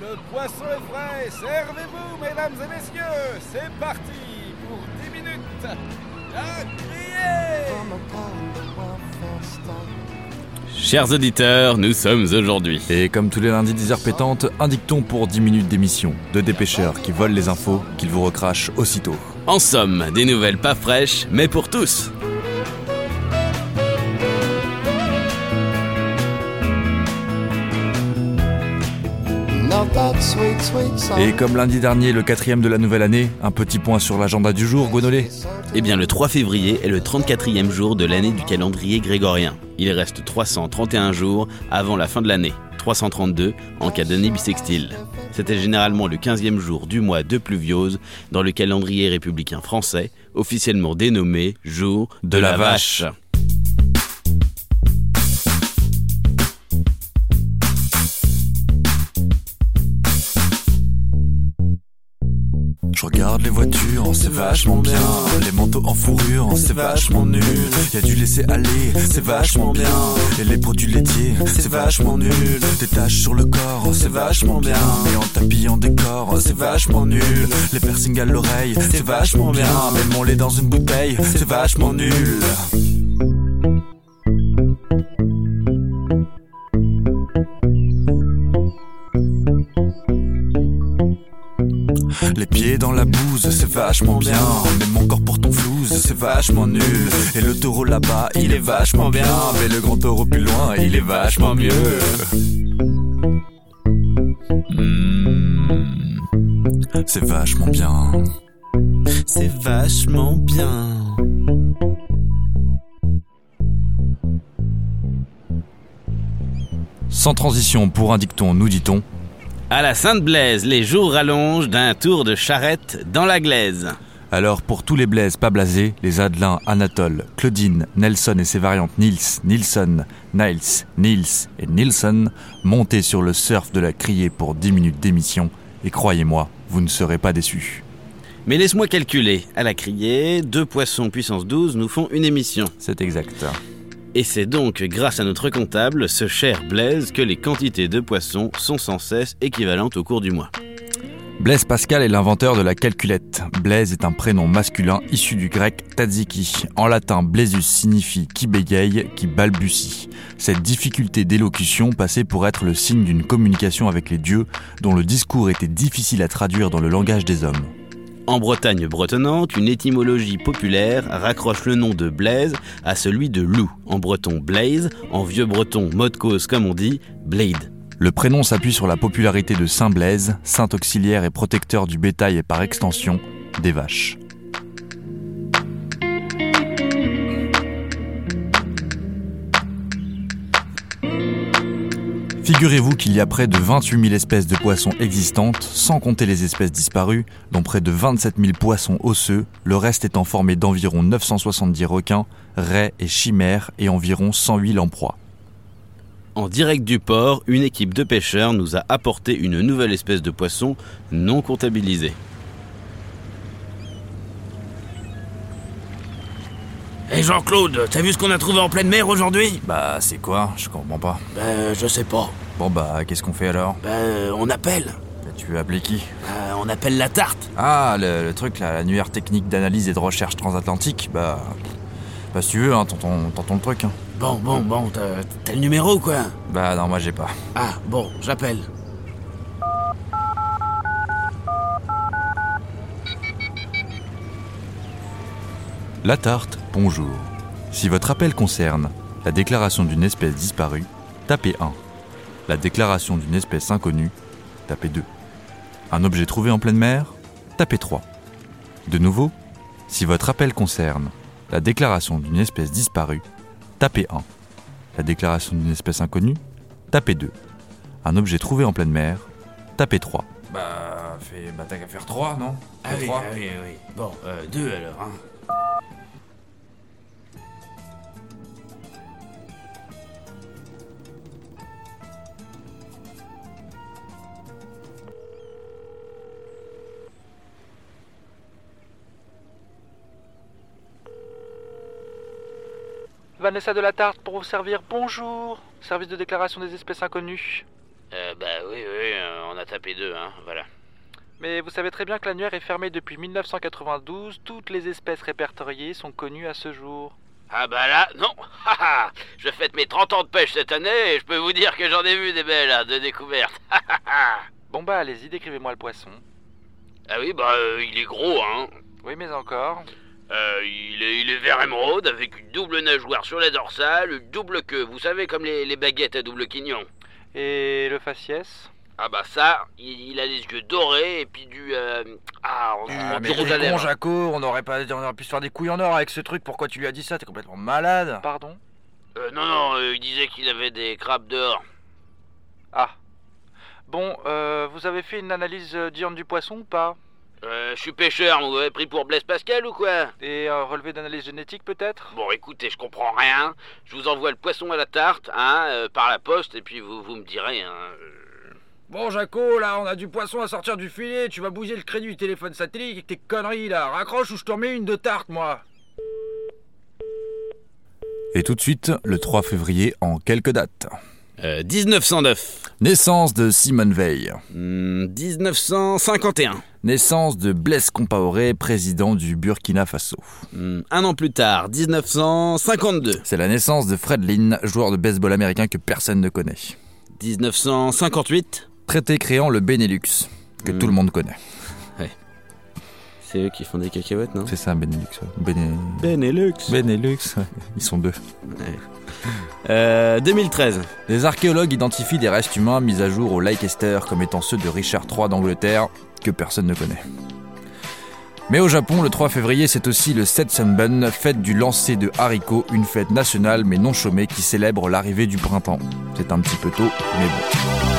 le poisson est frais, servez-vous, mesdames et messieurs, c'est parti pour 10 minutes. À crier Chers auditeurs, nous sommes aujourd'hui. Et comme tous les lundis 10h pétantes, un dicton pour 10 minutes d'émission. De dépêcheurs qui volent les infos, qu'ils vous recrachent aussitôt. En somme, des nouvelles pas fraîches, mais pour tous. Et comme lundi dernier, le quatrième de la nouvelle année, un petit point sur l'agenda du jour, Gonolé. Eh bien, le 3 février est le 34e jour de l'année du calendrier grégorien. Il reste 331 jours avant la fin de l'année, 332 en cas d'année bissextile. C'était généralement le 15e jour du mois de pluviose dans le calendrier républicain français, officiellement dénommé jour de, la, vache. Les voitures, c'est vachement bien. Les manteaux en fourrure, c'est vachement nul. Y a du laisser aller, c'est vachement bien. Et les produits laitiers, c'est vachement nul. Des taches sur le corps, c'est vachement bien. Mais en tapis en décor, c'est vachement nul. Les piercings à l'oreille, c'est vachement bien. Mais mon lait dans une bouteille, c'est vachement nul. Les pieds dans la bouse, c'est vachement bien. Mais mon corps pour ton flouze, c'est vachement nul. Et le taureau là-bas, il est vachement bien. Mais le grand taureau plus loin, il est vachement mieux. Hmm, C'est vachement bien. C'est vachement bien. Sans transition pour un dicton, nous dit-on. À la Sainte-Blaise, les jours rallongent d'un tour de charrette dans la glaise. Alors pour tous les blaises pas blasés, les Adelins, Anatole, Claudine, Nelson et ses variantes Nils, Nilsson, Niles, Nils et Nilsson, montez sur le surf de la criée pour 10 minutes d'émission et croyez-moi, vous ne serez pas déçus. Mais laisse-moi calculer. À la criée, deux poissons puissance 12 nous font une émission. C'est exact. Et c'est donc grâce à notre comptable, ce cher Blaise, que les quantités de poissons sont sans cesse équivalentes au cours du mois. Blaise Pascal est l'inventeur de la calculette. Blaise est un prénom masculin issu du grec tzatziki. En latin, blaisus signifie qui bégaye, qui balbutie. Cette difficulté d'élocution passait pour être le signe d'une communication avec les dieux dont le discours était difficile à traduire dans le langage des hommes. En Bretagne bretonnante, une étymologie populaire raccroche le nom de Blaise à celui de loup. En breton Blaze, en vieux breton mode cause comme on dit, Blade. Le prénom s'appuie sur la popularité de Saint Blaise, saint auxiliaire et protecteur du bétail et par extension des vaches. Figurez-vous qu'il y a près de 28 000 espèces de poissons existantes, sans compter les espèces disparues, dont près de 27 000 poissons osseux, le reste étant formé d'environ 970 requins, raies et chimères et environ 108 lamproies. En direct du port, une équipe de pêcheurs nous a apporté une nouvelle espèce de poisson non comptabilisée. Jean-Claude, t'as vu ce qu'on a trouvé en pleine mer aujourd'hui Bah c'est quoi Je comprends pas. Ben, je sais pas. Bon bah qu'est-ce qu'on fait alors Ben, on appelle. Tu veux appeler qui Ben, on appelle la tarte. Ah le, le truc là, l'annuaire technique d'analyse et de recherche transatlantique, bah... Bah si tu veux, hein, tentons le truc. Hein. Bon, bon, bon, t'as t'as le numéro quoi? Bah non, moi j'ai pas. Ah, bon, j'appelle. La tarte, bonjour. Si votre appel concerne la déclaration d'une espèce disparue, tapez 1. La déclaration d'une espèce inconnue, tapez 2. Un objet trouvé en pleine mer, tapez 3. De nouveau, si votre appel concerne la déclaration d'une espèce disparue, tapez 1. La déclaration d'une espèce inconnue, tapez 2. Un objet trouvé en pleine mer, tapez 3. Bah, bah t'as qu'à faire 3, non? Ah oui, ah oui, ah oui. Bon, euh, deux alors, hein. Vanessa de la Tarte pour vous servir. Bonjour. Service de déclaration des espèces inconnues. Euh, bah oui, oui, euh, on a tapé deux, hein, voilà. Mais vous savez très bien que l'annuaire est fermé depuis 1992. Toutes les espèces répertoriées sont connues à ce jour. Ah bah là, non Je fête mes 30 ans de pêche cette année et je peux vous dire que j'en ai vu des belles, hein, de découvertes. Bon bah allez-y, décrivez-moi le poisson. ah oui, bah euh, il est gros, hein. Oui, mais encore. Euh, il, est, il est vert émeraude avec une double nageoire sur la dorsale, une double queue, vous savez, comme les, les baguettes à double quignon. Et le faciès? Ah bah ça, il, il a les yeux dorés et puis du... euh, ah, on, on- du rouge à lèvres. Jaco, on aurait, pas, on aurait pu se faire des couilles en or avec ce truc. Pourquoi tu lui as dit ça T'es complètement malade. Pardon? Euh, non, non, euh, il disait qu'il avait des crabes dehors. Ah. Bon, euh, vous avez fait une analyse diurne du poisson ou pas? Euh, je suis pêcheur, vous m'avez pris pour Blaise Pascal ou quoi? Et un relevé d'analyse génétique peut-être? Bon, écoutez, je comprends rien. Je vous envoie le poisson à la tarte, hein, euh, par la poste, et puis vous, vous me direz, hein. Euh. Bon, Jaco, là, on a du poisson à sortir du filet. Tu vas bousiller le crédit du téléphone satellite avec tes conneries là. Raccroche ou je t'en mets une de tarte, moi. Et tout de suite, le 3 février en quelques dates. Euh, 1909. Naissance de Simone Veil. Hmm, 1951. Naissance de Blaise Compaoré, président du Burkina Faso. Hmm, un an plus tard, 1952. C'est la naissance de Fred Lynn, joueur de baseball américain que personne ne connaît. 1958. Traité créant le Benelux, que Hmm. tout le monde connaît. C'est eux qui font des cacahuètes, non? C'est ça, Benelux. Bene- Benelux. Benelux, ils sont deux. Euh, 2013. Les archéologues identifient des restes humains mis à jour au Leicester comme étant ceux de Richard III d'Angleterre, que personne ne connaît. Mais au Japon, le 3 février, c'est aussi le Setsunbun, fête du lancer de haricots, une fête nationale mais non chômée qui célèbre l'arrivée du printemps. C'est un petit peu tôt, mais bon.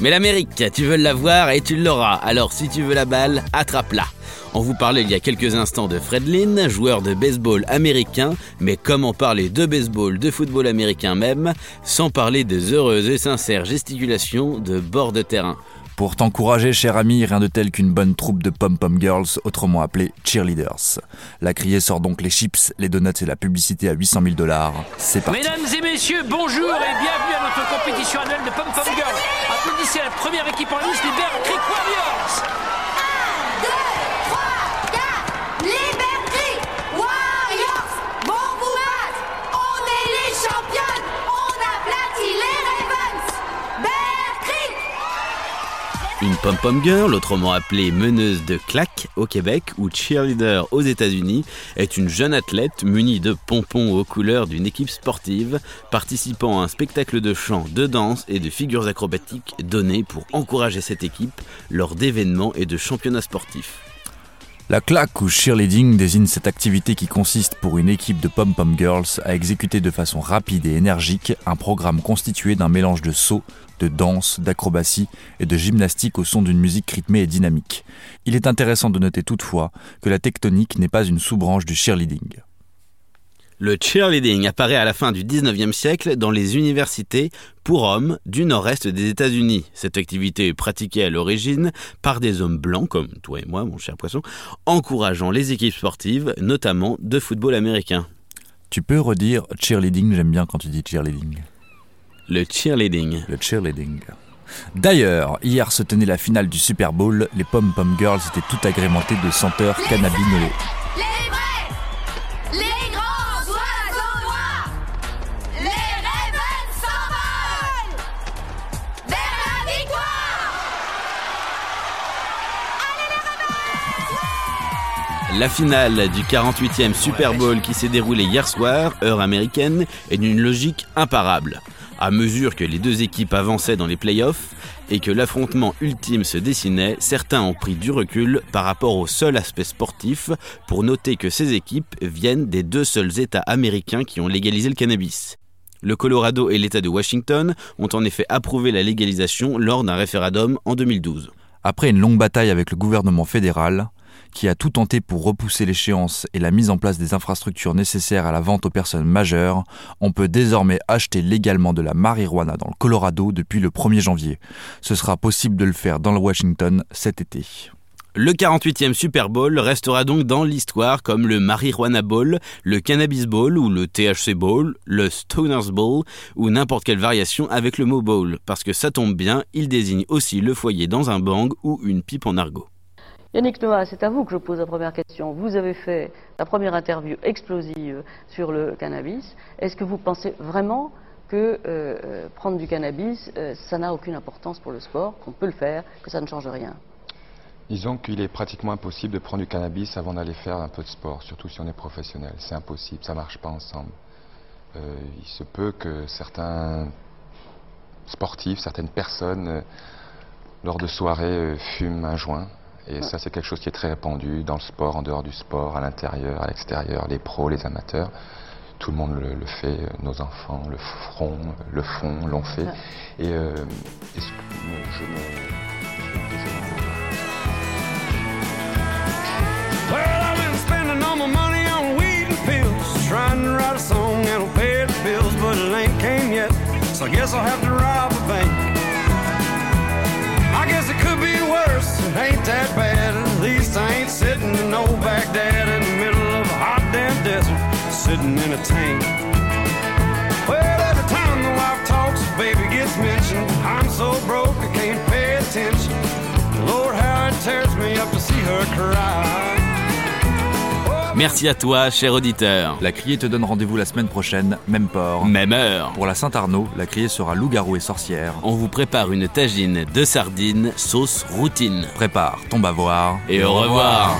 Mais l'Amérique, tu veux l'avoir et tu l'auras. Alors si tu veux la balle, attrape-la. On vous parlait il y a quelques instants de Fred Lynn, joueur de baseball américain, mais comment parler de baseball, de football américain même, sans parler des heureuses et sincères gesticulations de bord de terrain. Pour t'encourager, cher ami, rien de tel qu'une bonne troupe de pom-pom girls, autrement appelées cheerleaders. La criée sort donc les chips, les donuts et la publicité à 800 000 dollars. C'est parti. Mesdames et messieurs, bonjour et bienvenue compétition annuelle de Pom Pom Girls. Applaudissez la première équipe en lice, les Bear Warriors. Une pom-pom girl, autrement appelée meneuse de claque au Québec ou cheerleader aux États-Unis, est une jeune athlète munie de pompons aux couleurs d'une équipe sportive, participant à un spectacle de chant, de danse et de figures acrobatiques donné pour encourager cette équipe lors d'événements et de championnats sportifs. La claque ou cheerleading désigne cette activité qui consiste pour une équipe de pom-pom girls à exécuter de façon rapide et énergique un programme constitué d'un mélange de sauts, de danse, d'acrobatie et de gymnastique au son d'une musique rythmée et dynamique. Il est intéressant de noter toutefois que la tectonique n'est pas une sous-branche du cheerleading. Le cheerleading apparaît à la fin du 19e siècle dans les universités pour hommes du nord-est des États-Unis. Cette activité est pratiquée à l'origine par des hommes blancs comme toi et moi, mon cher poisson, encourageant les équipes sportives, notamment de football américain. Tu peux redire cheerleading, j'aime bien quand tu dis cheerleading. Le cheerleading. Le cheerleading. D'ailleurs, hier se tenait la finale du Super Bowl, les pom-pom girls étaient toutes agrémentées de senteurs cannabinolées. La finale du 48e Super Bowl qui s'est déroulée hier soir, heure américaine, est d'une logique imparable. À mesure que les deux équipes avançaient dans les playoffs et que l'affrontement ultime se dessinait, certains ont pris du recul par rapport au seul aspect sportif pour noter que ces équipes viennent des deux seuls États américains qui ont légalisé le cannabis. Le Colorado et l'État de Washington ont en effet approuvé la légalisation lors d'un référendum en 2012. Après une longue bataille avec le gouvernement fédéral, qui a tout tenté pour repousser l'échéance et la mise en place des infrastructures nécessaires à la vente aux personnes majeures, on peut désormais acheter légalement de la marijuana dans le Colorado depuis le 1er janvier. Ce sera possible de le faire dans le Washington cet été. Le 48e Super Bowl restera donc dans l'histoire comme le Marijuana Bowl, le Cannabis Bowl ou le THC Bowl, le Stoners Bowl ou n'importe quelle variation avec le mot bowl, parce que ça tombe bien, il désigne aussi le foyer dans un bang ou une pipe en argot. Yannick Noah, c'est à vous que je pose la première question. Vous avez fait la première interview explosive sur le cannabis. Est-ce que vous pensez vraiment que euh, prendre du cannabis, euh, ça n'a aucune importance pour le sport, qu'on peut le faire, que ça ne change rien? Disons qu'il est pratiquement impossible de prendre du cannabis avant d'aller faire un peu de sport, surtout si on est professionnel. C'est impossible, ça ne marche pas ensemble. Euh, il se peut que certains sportifs, certaines personnes, lors de soirées, fument un joint. Et ça, c'est quelque chose qui est très répandu dans le sport, en dehors du sport, à l'intérieur, à l'extérieur, les pros, les amateurs. Tout le monde le, le fait, nos enfants le feront, le font, l'ont fait. Et, euh, et ce que je me... Ain't came yet. So I guess I'll have to rob a bank. I guess it could be worse. It ain't that. At least I ain't sitting in no Baghdad in the middle of a hot damn desert, sitting in a tank. Well, every time the wife talks, baby gets mentioned. I'm so broke I can't pay attention. Lord, how it tears me up to see her cry. Merci à toi, cher auditeur. La Criée te donne rendez-vous la semaine prochaine, même port. Même heure. Pour la Saint-Arnaud, la Criée sera loup-garou et sorcière. On vous prépare une tagine de sardines sauce routine. Prépare ton bavoir. Et au revoir.